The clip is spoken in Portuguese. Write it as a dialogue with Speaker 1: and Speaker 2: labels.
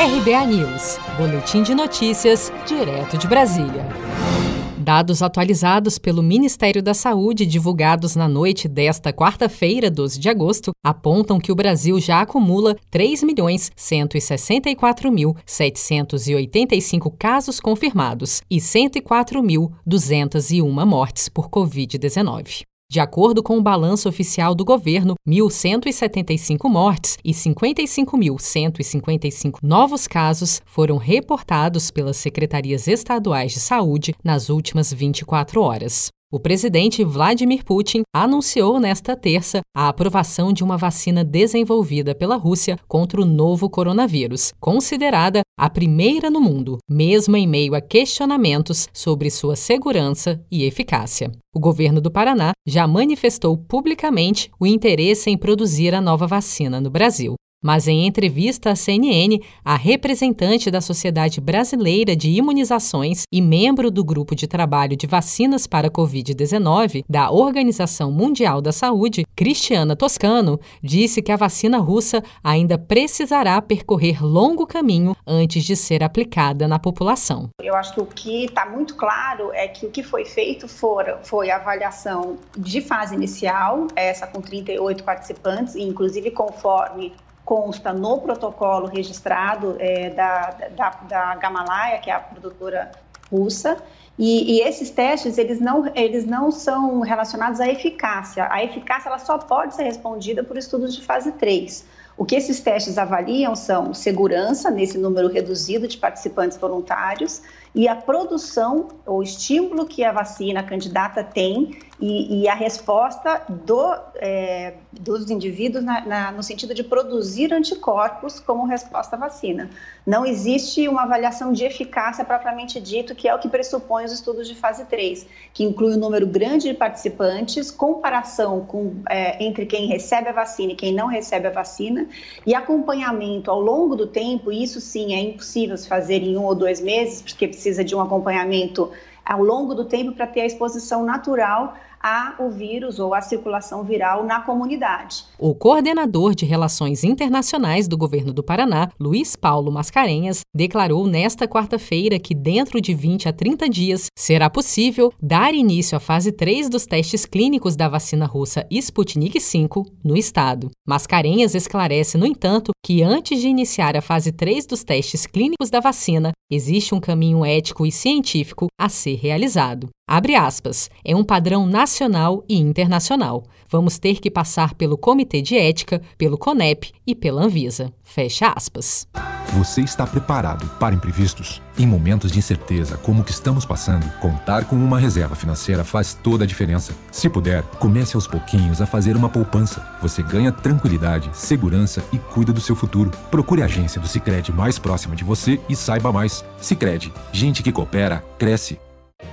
Speaker 1: RBA News, Boletim de Notícias, direto de Brasília. Dados atualizados pelo Ministério da Saúde, divulgados na noite desta quarta-feira, 12 de agosto, apontam que o Brasil já acumula 3.164.785 casos confirmados e 104.201 mortes por Covid-19. De acordo com o balanço oficial do governo, 1.175 mortes e 55.155 novos casos foram reportados pelas secretarias estaduais de saúde nas últimas 24 horas. O presidente Vladimir Putin anunciou nesta terça a aprovação de uma vacina desenvolvida pela Rússia contra o novo coronavírus, considerada a primeira no mundo, mesmo em meio a questionamentos sobre sua segurança e eficácia. O governo do Paraná já manifestou publicamente o interesse em produzir a nova vacina no Brasil. Mas em entrevista à CNN, a representante da Sociedade Brasileira de Imunizações e membro do grupo de trabalho de vacinas para Covid-19 da Organização Mundial da Saúde, Cristiana Toscano, disse que a vacina russa ainda precisará percorrer longo caminho antes de ser aplicada na população.
Speaker 2: Eu acho que o que está muito claro é que o que foi feito for, foi a avaliação de fase inicial, essa com 38 participantes, inclusive conforme consta no protocolo registrado é, da, da, da Gamalaya, que é a produtora russa, e, e, esses testes, eles não, eles não são relacionados à eficácia. A eficácia ela só pode ser respondida por estudos de fase 3. O que esses testes avaliam são segurança, nesse número reduzido de participantes voluntários, e a produção, o estímulo que a vacina candidata tem e, e a resposta do, é, dos indivíduos na, na, no sentido de produzir anticorpos como resposta à vacina. Não existe uma avaliação de eficácia propriamente dito, que é o que pressupõe os estudos de fase 3, que inclui um número grande de participantes, comparação com, é, entre quem recebe a vacina e quem não recebe a vacina, e acompanhamento ao longo do tempo, isso sim é impossível se fazer em um ou dois meses, porque precisa de um acompanhamento ao longo do tempo para ter a exposição natural ao vírus ou à circulação viral na comunidade.
Speaker 1: O coordenador de Relações Internacionais do governo do Paraná, Luiz Paulo Mascarenhas, declarou nesta quarta-feira que dentro de 20 a 30 dias será possível dar início à fase 3 dos testes clínicos da vacina russa Sputnik V no estado. Mascarenhas esclarece, no entanto, que antes de iniciar a fase 3 dos testes clínicos da vacina, existe um caminho ético e científico a ser realizado. Abre aspas, é um padrão nacional e internacional. Vamos ter que passar pelo Comitê de Ética, pelo CONEP e pela Anvisa. Fecha aspas.
Speaker 3: Você está preparado para imprevistos? Em momentos de incerteza como o que estamos passando, contar com uma reserva financeira faz toda a diferença. Se puder, comece aos pouquinhos a fazer uma poupança. Você ganha tranquilidade, segurança e cuida do seu futuro. Procure a agência do Sicredi mais próxima de você e saiba mais. Sicredi, gente que coopera cresce